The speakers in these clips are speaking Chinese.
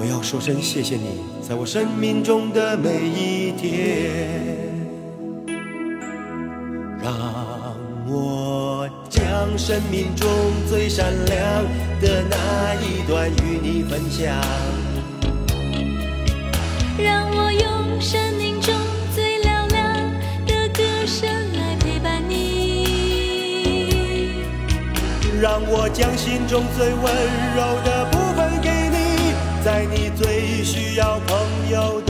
我要说声谢谢你，在我生命中的每一天。让我将生命中最闪亮的那一段与你分享。让我用生命中最嘹亮的歌声来陪伴你，让我将心中最温柔的部分给你，在你需要朋友的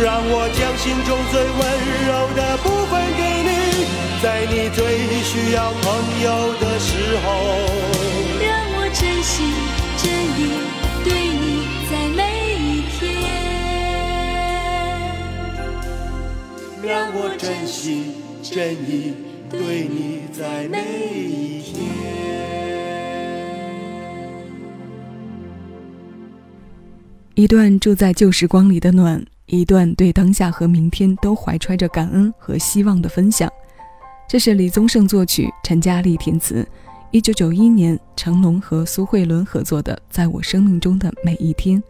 让我将心中最温柔的部分给你，在你最需要朋友的时候。让我真心真意对你在每一天。让我真心真意对你在每一天。一段住在旧时光里的暖，一段对当下和明天都怀揣着感恩和希望的分享。这是李宗盛作曲，陈嘉丽填词。一九九一年，成龙和苏慧伦合作的《在我生命中的每一天》，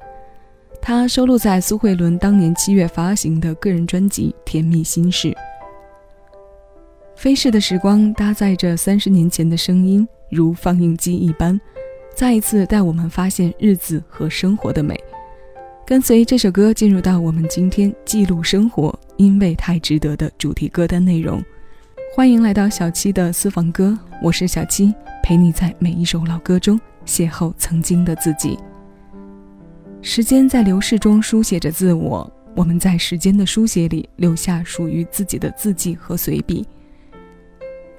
它收录在苏慧伦当年七月发行的个人专辑《甜蜜心事》。飞逝的时光搭载着三十年前的声音，如放映机一般，再一次带我们发现日子和生活的美。跟随这首歌进入到我们今天记录生活，因为太值得的主题歌单内容。欢迎来到小七的私房歌，我是小七，陪你在每一首老歌中邂逅曾经的自己。时间在流逝中书写着自我，我们在时间的书写里留下属于自己的字迹和随笔。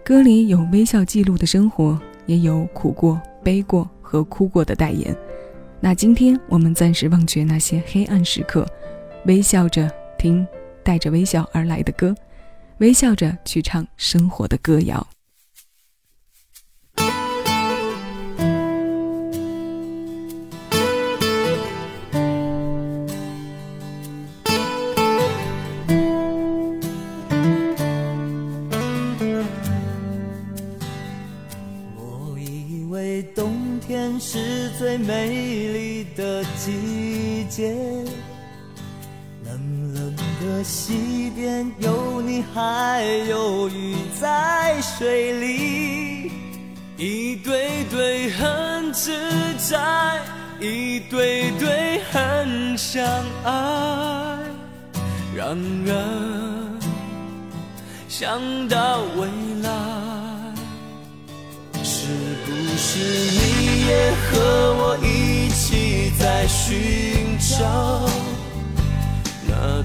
歌里有微笑记录的生活，也有苦过、悲过和哭过的代言。那今天我们暂时忘却那些黑暗时刻，微笑着听带着微笑而来的歌，微笑着去唱生活的歌谣。西边有你，还有鱼在水里，一对对很自在，一对对很相爱，让人想到未来，是不是你也和我一起？在寻找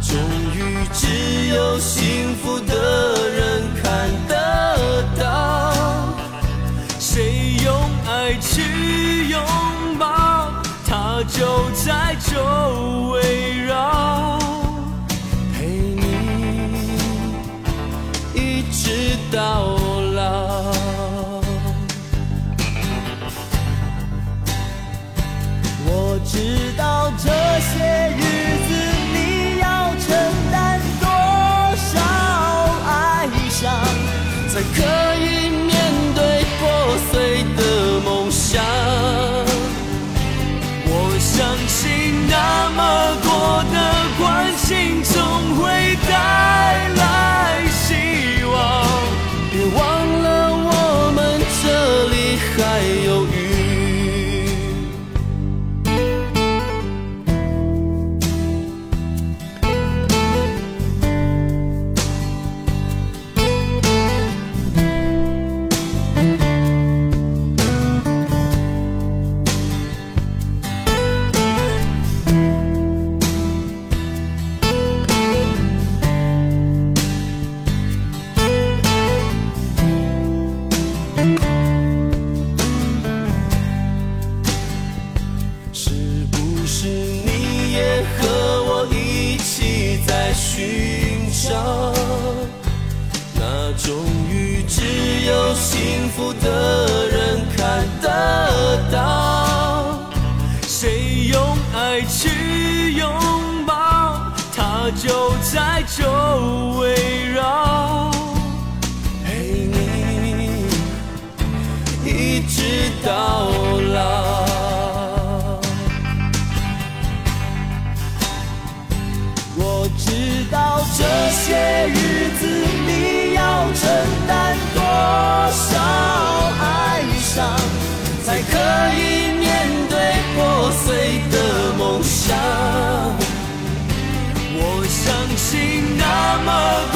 终于只有幸福的人看得到，谁用爱去拥抱，他就在周围绕，陪你一直到。知道这我就在周围绕。陪你一直到老我知道这些日子你要承担多少哀伤才可以面对破碎的梦想？有。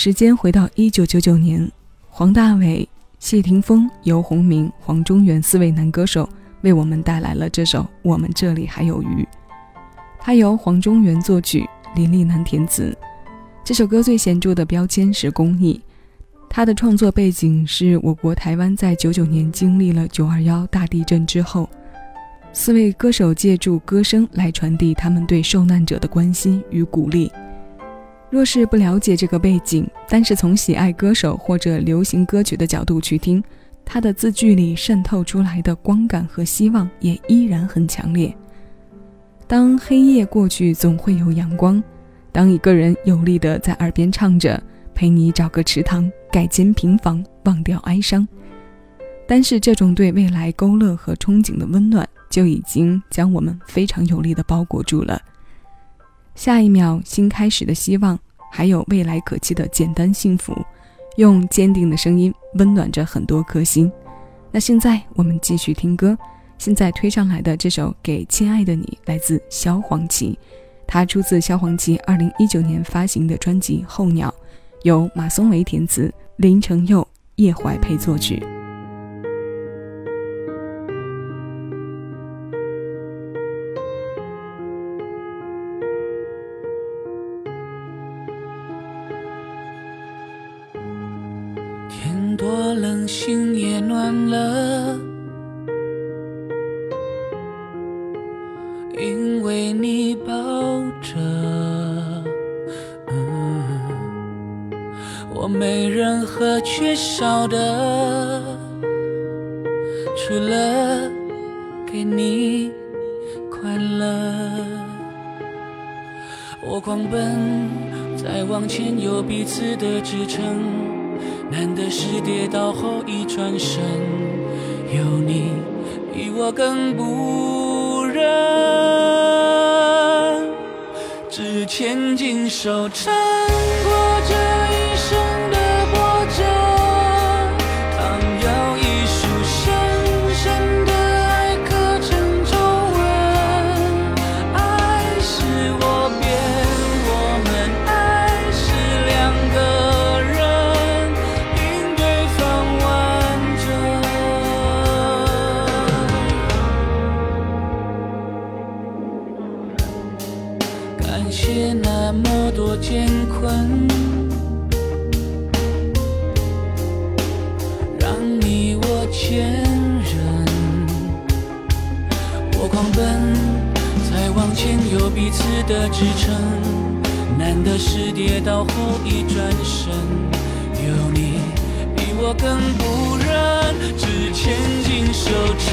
时间回到一九九九年，黄大炜、谢霆锋、游鸿明、黄中原四位男歌手为我们带来了这首《我们这里还有鱼》。它由黄中原作曲，林立南填词。这首歌最显著的标签是公益。它的创作背景是我国台湾在九九年经历了九二幺大地震之后，四位歌手借助歌声来传递他们对受难者的关心与鼓励。若是不了解这个背景，但是从喜爱歌手或者流行歌曲的角度去听，他的字句里渗透出来的光感和希望也依然很强烈。当黑夜过去，总会有阳光。当一个人有力地在耳边唱着“陪你找个池塘，盖间平房，忘掉哀伤”，但是这种对未来勾勒和憧憬的温暖，就已经将我们非常有力地包裹住了。下一秒，新开始的希望，还有未来可期的简单幸福，用坚定的声音温暖着很多颗心。那现在我们继续听歌，现在推上来的这首《给亲爱的你》来自萧煌奇，它出自萧煌奇二零一九年发行的专辑《候鸟》，由马松维填词，林承佑、叶怀佩作曲。心也暖了，因为你抱着。我没任何缺少的，除了给你快乐。我狂奔，在往前，有彼此的支撑。难得是跌倒后一转身，有你比我更不忍，只牵紧手撑一转身，有你比我更不忍，只牵紧手撑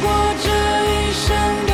过这一生的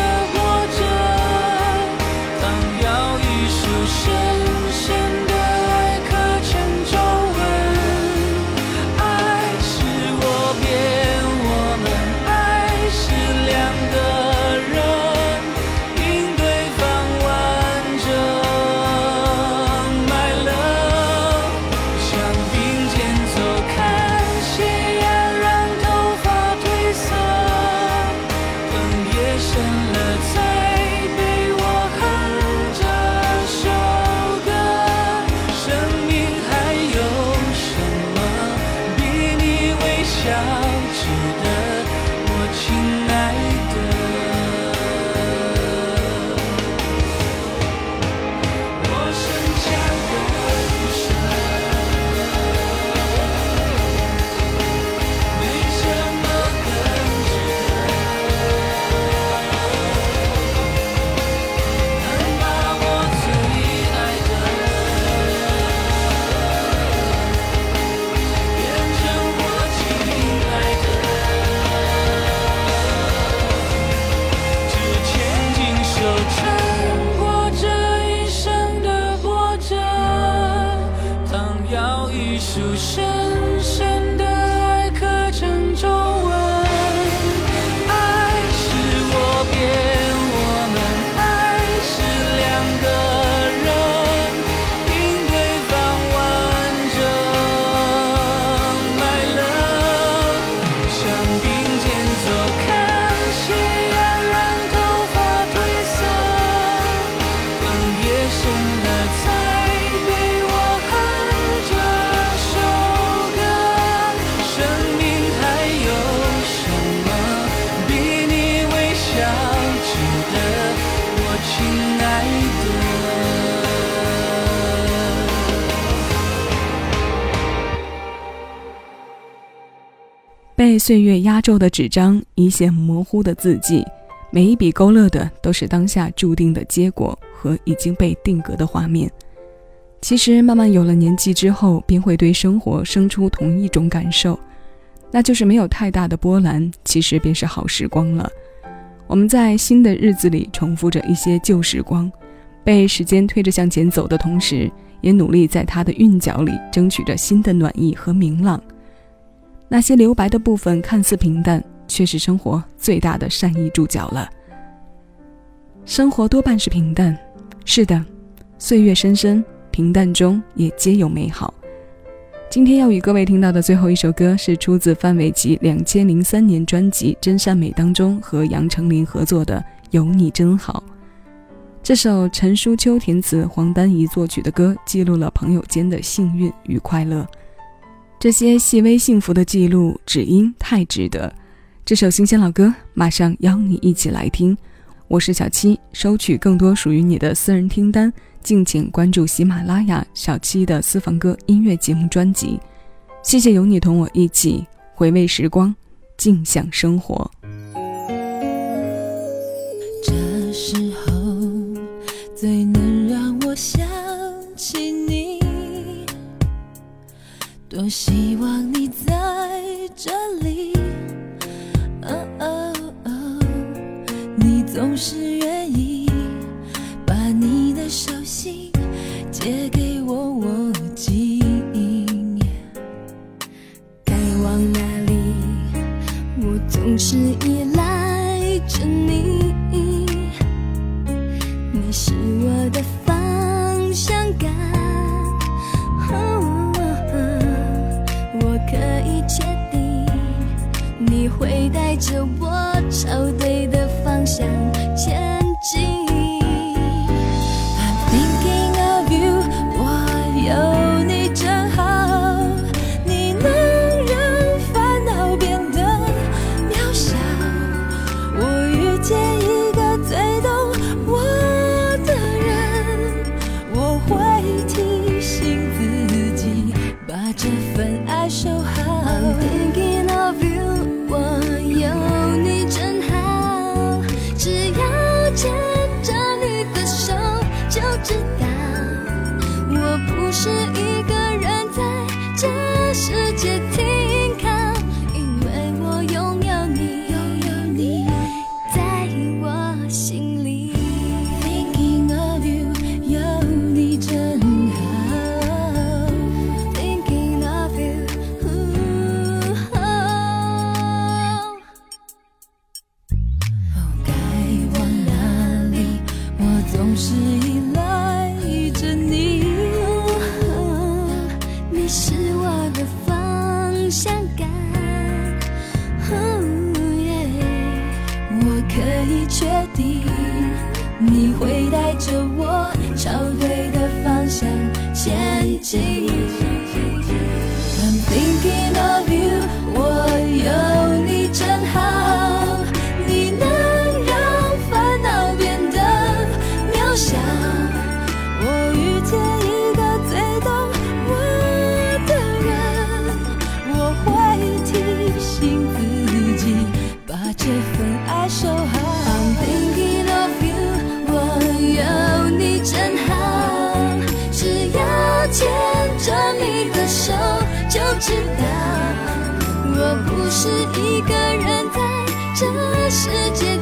岁月压皱的纸张，一线模糊的字迹，每一笔勾勒的都是当下注定的结果和已经被定格的画面。其实慢慢有了年纪之后，便会对生活生出同一种感受，那就是没有太大的波澜，其实便是好时光了。我们在新的日子里重复着一些旧时光，被时间推着向前走的同时，也努力在它的韵脚里争取着新的暖意和明朗。那些留白的部分看似平淡，却是生活最大的善意注脚了。生活多半是平淡，是的，岁月深深，平淡中也皆有美好。今天要与各位听到的最后一首歌，是出自范玮琪两千零三年专辑《真善美》当中和杨丞琳合作的《有你真好》。这首陈淑秋填词、黄丹仪作曲的歌，记录了朋友间的幸运与快乐。这些细微幸福的记录，只因太值得。这首新鲜老歌，马上邀你一起来听。我是小七，收取更多属于你的私人听单。敬请关注喜马拉雅小七的私房歌音乐节目专辑。谢谢有你同我一起回味时光，静享生活。这时候最能让我想起，多希望你在这里。哦哦哦，你总是愿意把你的。手心借给我，我记。该往哪里？我总是依赖着你。你是我的朝我朝对的方向前进。I'm thinking of you，我有你真好。你能让烦恼变得渺小。我遇见一个最懂我的人，我会提醒自己把这份爱收好。是一个。是一个人在这世界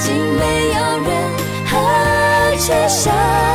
竟没有任何缺少。